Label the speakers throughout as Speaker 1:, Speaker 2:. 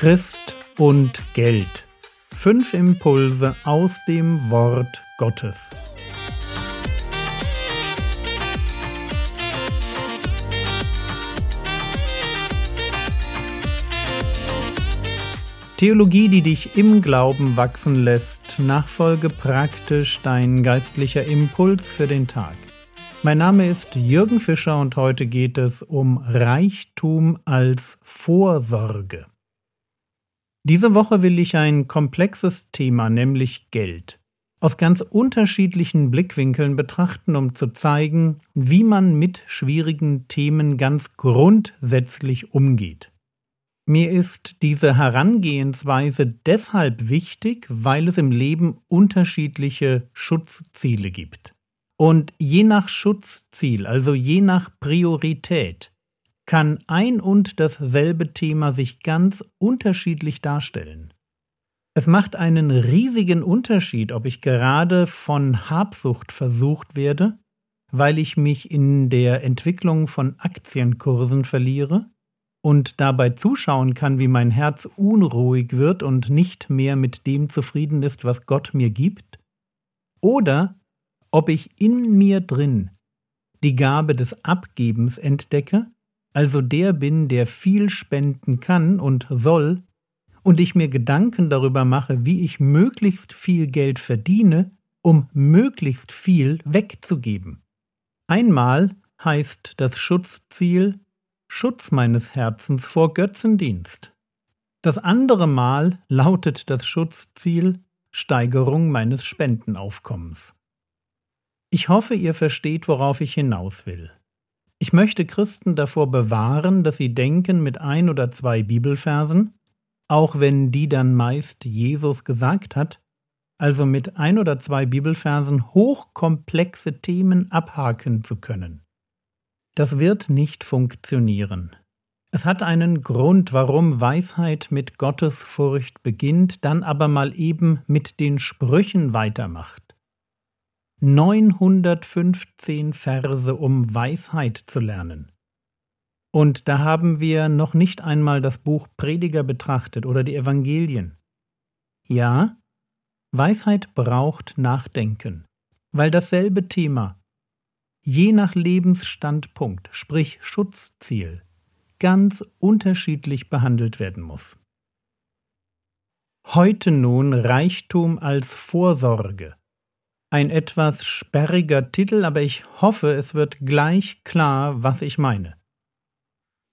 Speaker 1: Christ und Geld. Fünf Impulse aus dem Wort Gottes. Theologie, die dich im Glauben wachsen lässt, Nachfolge praktisch dein geistlicher Impuls für den Tag. Mein Name ist Jürgen Fischer und heute geht es um Reichtum als Vorsorge. Diese Woche will ich ein komplexes Thema, nämlich Geld, aus ganz unterschiedlichen Blickwinkeln betrachten, um zu zeigen, wie man mit schwierigen Themen ganz grundsätzlich umgeht. Mir ist diese Herangehensweise deshalb wichtig, weil es im Leben unterschiedliche Schutzziele gibt. Und je nach Schutzziel, also je nach Priorität, kann ein und dasselbe Thema sich ganz unterschiedlich darstellen. Es macht einen riesigen Unterschied, ob ich gerade von Habsucht versucht werde, weil ich mich in der Entwicklung von Aktienkursen verliere, und dabei zuschauen kann, wie mein Herz unruhig wird und nicht mehr mit dem zufrieden ist, was Gott mir gibt, oder ob ich in mir drin die Gabe des Abgebens entdecke, also der bin, der viel spenden kann und soll, und ich mir Gedanken darüber mache, wie ich möglichst viel Geld verdiene, um möglichst viel wegzugeben. Einmal heißt das Schutzziel Schutz meines Herzens vor Götzendienst. Das andere Mal lautet das Schutzziel Steigerung meines Spendenaufkommens. Ich hoffe, ihr versteht, worauf ich hinaus will. Ich möchte Christen davor bewahren, dass sie denken mit ein oder zwei Bibelversen, auch wenn die dann meist Jesus gesagt hat, also mit ein oder zwei Bibelversen hochkomplexe Themen abhaken zu können. Das wird nicht funktionieren. Es hat einen Grund, warum Weisheit mit Gottesfurcht beginnt, dann aber mal eben mit den Sprüchen weitermacht. 915 Verse, um Weisheit zu lernen. Und da haben wir noch nicht einmal das Buch Prediger betrachtet oder die Evangelien. Ja, Weisheit braucht Nachdenken, weil dasselbe Thema je nach Lebensstandpunkt, sprich Schutzziel, ganz unterschiedlich behandelt werden muss. Heute nun Reichtum als Vorsorge. Ein etwas sperriger Titel, aber ich hoffe, es wird gleich klar, was ich meine.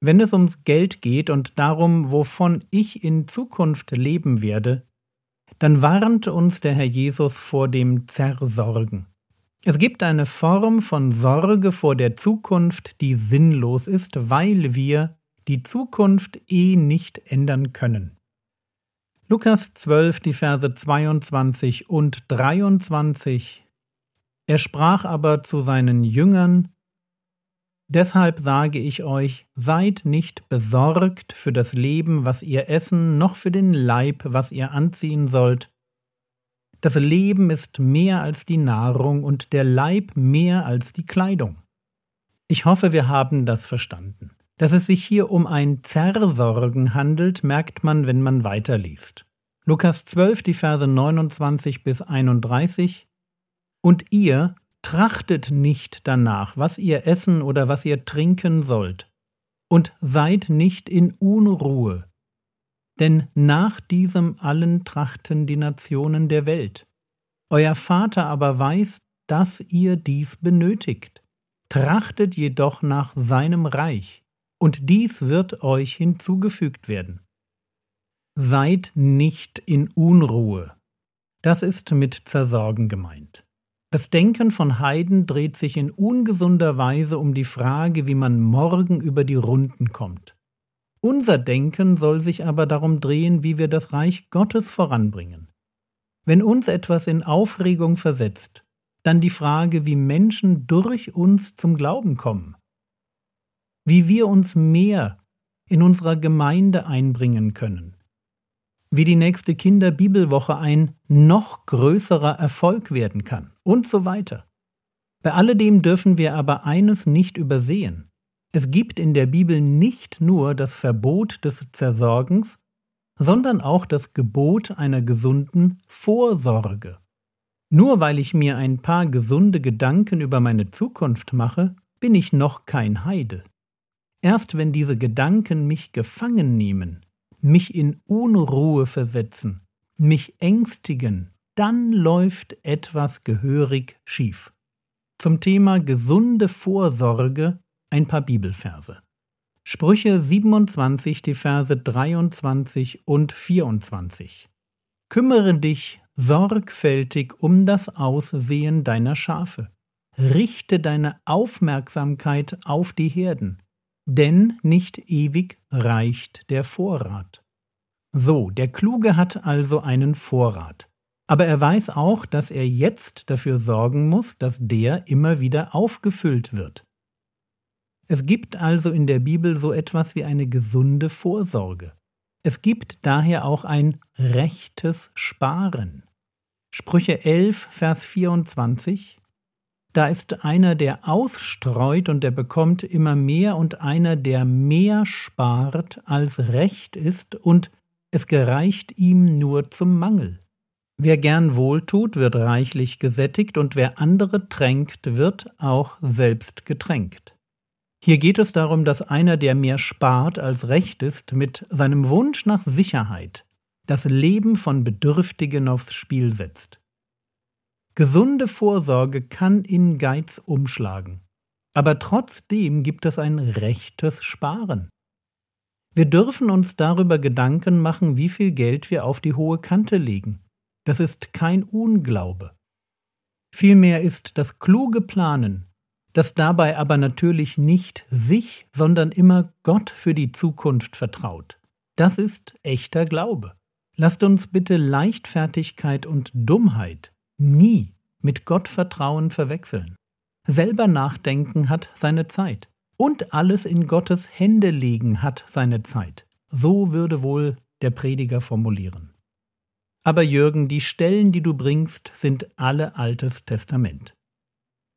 Speaker 1: Wenn es ums Geld geht und darum, wovon ich in Zukunft leben werde, dann warnte uns der Herr Jesus vor dem Zersorgen. Es gibt eine Form von Sorge vor der Zukunft, die sinnlos ist, weil wir die Zukunft eh nicht ändern können. Lukas 12, die Verse 22 und 23. Er sprach aber zu seinen Jüngern, Deshalb sage ich euch, seid nicht besorgt für das Leben, was ihr essen, noch für den Leib, was ihr anziehen sollt. Das Leben ist mehr als die Nahrung und der Leib mehr als die Kleidung. Ich hoffe, wir haben das verstanden. Dass es sich hier um ein Zersorgen handelt, merkt man, wenn man weiterliest. Lukas 12, die Verse 29 bis 31 Und ihr trachtet nicht danach, was ihr essen oder was ihr trinken sollt, und seid nicht in Unruhe, denn nach diesem allen trachten die Nationen der Welt. Euer Vater aber weiß, dass ihr dies benötigt. Trachtet jedoch nach seinem Reich, und dies wird euch hinzugefügt werden. Seid nicht in Unruhe. Das ist mit Zersorgen gemeint. Das Denken von Heiden dreht sich in ungesunder Weise um die Frage, wie man morgen über die Runden kommt. Unser Denken soll sich aber darum drehen, wie wir das Reich Gottes voranbringen. Wenn uns etwas in Aufregung versetzt, dann die Frage, wie Menschen durch uns zum Glauben kommen, wie wir uns mehr in unserer Gemeinde einbringen können, wie die nächste Kinderbibelwoche ein noch größerer Erfolg werden kann und so weiter. Bei alledem dürfen wir aber eines nicht übersehen. Es gibt in der Bibel nicht nur das Verbot des Zersorgens, sondern auch das Gebot einer gesunden Vorsorge. Nur weil ich mir ein paar gesunde Gedanken über meine Zukunft mache, bin ich noch kein Heide. Erst wenn diese Gedanken mich gefangen nehmen, mich in Unruhe versetzen, mich ängstigen, dann läuft etwas gehörig schief. Zum Thema gesunde Vorsorge ein paar Bibelverse. Sprüche 27, die Verse 23 und 24. Kümmere dich sorgfältig um das Aussehen deiner Schafe. Richte deine Aufmerksamkeit auf die Herden, denn nicht ewig reicht der Vorrat. So, der Kluge hat also einen Vorrat. Aber er weiß auch, dass er jetzt dafür sorgen muss, dass der immer wieder aufgefüllt wird. Es gibt also in der Bibel so etwas wie eine gesunde Vorsorge. Es gibt daher auch ein rechtes Sparen. Sprüche 11, Vers 24 Da ist einer, der ausstreut und der bekommt immer mehr und einer, der mehr spart, als recht ist und es gereicht ihm nur zum Mangel. Wer gern wohltut, wird reichlich gesättigt, und wer andere tränkt, wird auch selbst getränkt. Hier geht es darum, dass einer, der mehr spart als recht ist, mit seinem Wunsch nach Sicherheit das Leben von Bedürftigen aufs Spiel setzt. Gesunde Vorsorge kann in Geiz umschlagen, aber trotzdem gibt es ein rechtes Sparen. Wir dürfen uns darüber Gedanken machen, wie viel Geld wir auf die hohe Kante legen. Das ist kein Unglaube. Vielmehr ist das kluge Planen, das dabei aber natürlich nicht sich, sondern immer Gott für die Zukunft vertraut. Das ist echter Glaube. Lasst uns bitte Leichtfertigkeit und Dummheit nie mit Gottvertrauen verwechseln. Selber nachdenken hat seine Zeit. Und alles in Gottes Hände legen hat seine Zeit. So würde wohl der Prediger formulieren. Aber Jürgen, die Stellen, die du bringst, sind alle Altes Testament.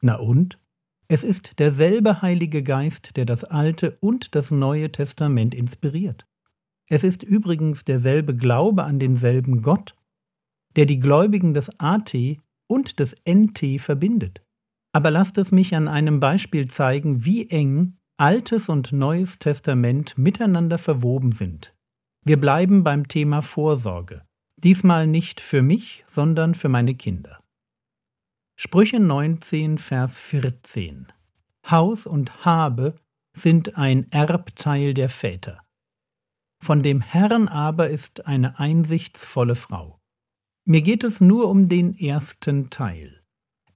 Speaker 1: Na und? Es ist derselbe Heilige Geist, der das Alte und das Neue Testament inspiriert. Es ist übrigens derselbe Glaube an denselben Gott, der die Gläubigen des AT und des NT verbindet. Aber lasst es mich an einem Beispiel zeigen, wie eng Altes und Neues Testament miteinander verwoben sind. Wir bleiben beim Thema Vorsorge. Diesmal nicht für mich, sondern für meine Kinder. Sprüche 19, Vers 14. Haus und Habe sind ein Erbteil der Väter. Von dem Herrn aber ist eine einsichtsvolle Frau. Mir geht es nur um den ersten Teil.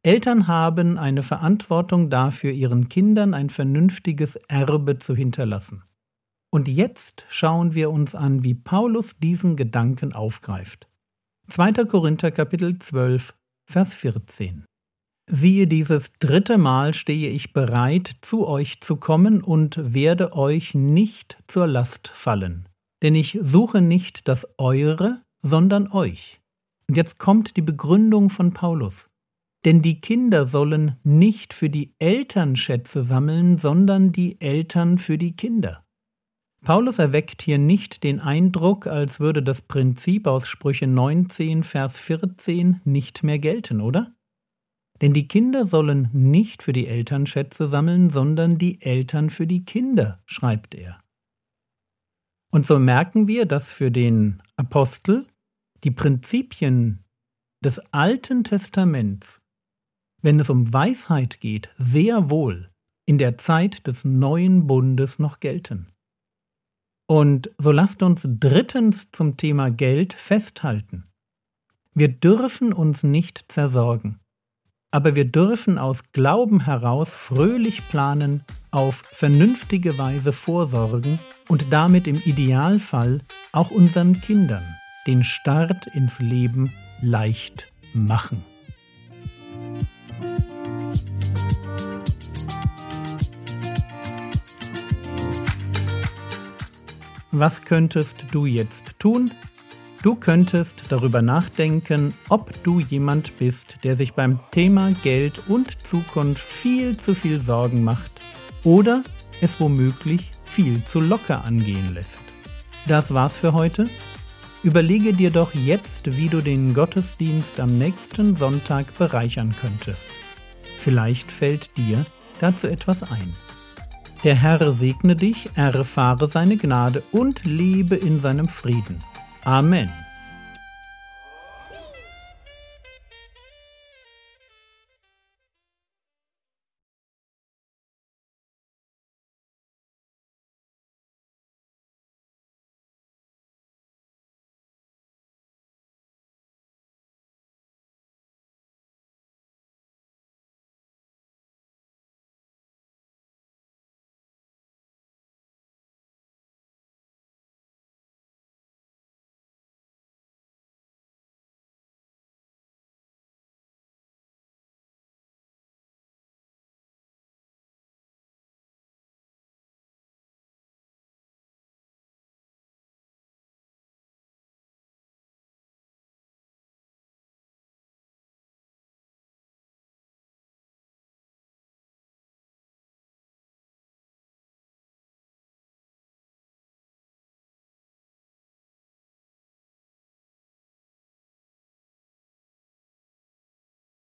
Speaker 1: Eltern haben eine Verantwortung dafür, ihren Kindern ein vernünftiges Erbe zu hinterlassen. Und jetzt schauen wir uns an, wie Paulus diesen Gedanken aufgreift. 2. Korinther Kapitel 12, Vers 14. Siehe, dieses dritte Mal stehe ich bereit, zu euch zu kommen und werde euch nicht zur Last fallen. Denn ich suche nicht das Eure, sondern euch. Und jetzt kommt die Begründung von Paulus. Denn die Kinder sollen nicht für die Eltern Schätze sammeln, sondern die Eltern für die Kinder. Paulus erweckt hier nicht den Eindruck, als würde das Prinzip aus Sprüche 19, Vers 14 nicht mehr gelten, oder? Denn die Kinder sollen nicht für die Eltern Schätze sammeln, sondern die Eltern für die Kinder, schreibt er. Und so merken wir, dass für den Apostel die Prinzipien des Alten Testaments, wenn es um Weisheit geht, sehr wohl in der Zeit des neuen Bundes noch gelten. Und so lasst uns drittens zum Thema Geld festhalten. Wir dürfen uns nicht zersorgen aber wir dürfen aus Glauben heraus fröhlich planen, auf vernünftige Weise vorsorgen und damit im Idealfall auch unseren Kindern den Start ins Leben leicht machen. Was könntest du jetzt tun? Du könntest darüber nachdenken, ob du jemand bist, der sich beim Thema Geld und Zukunft viel zu viel Sorgen macht oder es womöglich viel zu locker angehen lässt. Das war's für heute. Überlege dir doch jetzt, wie du den Gottesdienst am nächsten Sonntag bereichern könntest. Vielleicht fällt dir dazu etwas ein. Der Herr segne dich, erfahre seine Gnade und lebe in seinem Frieden. Amen.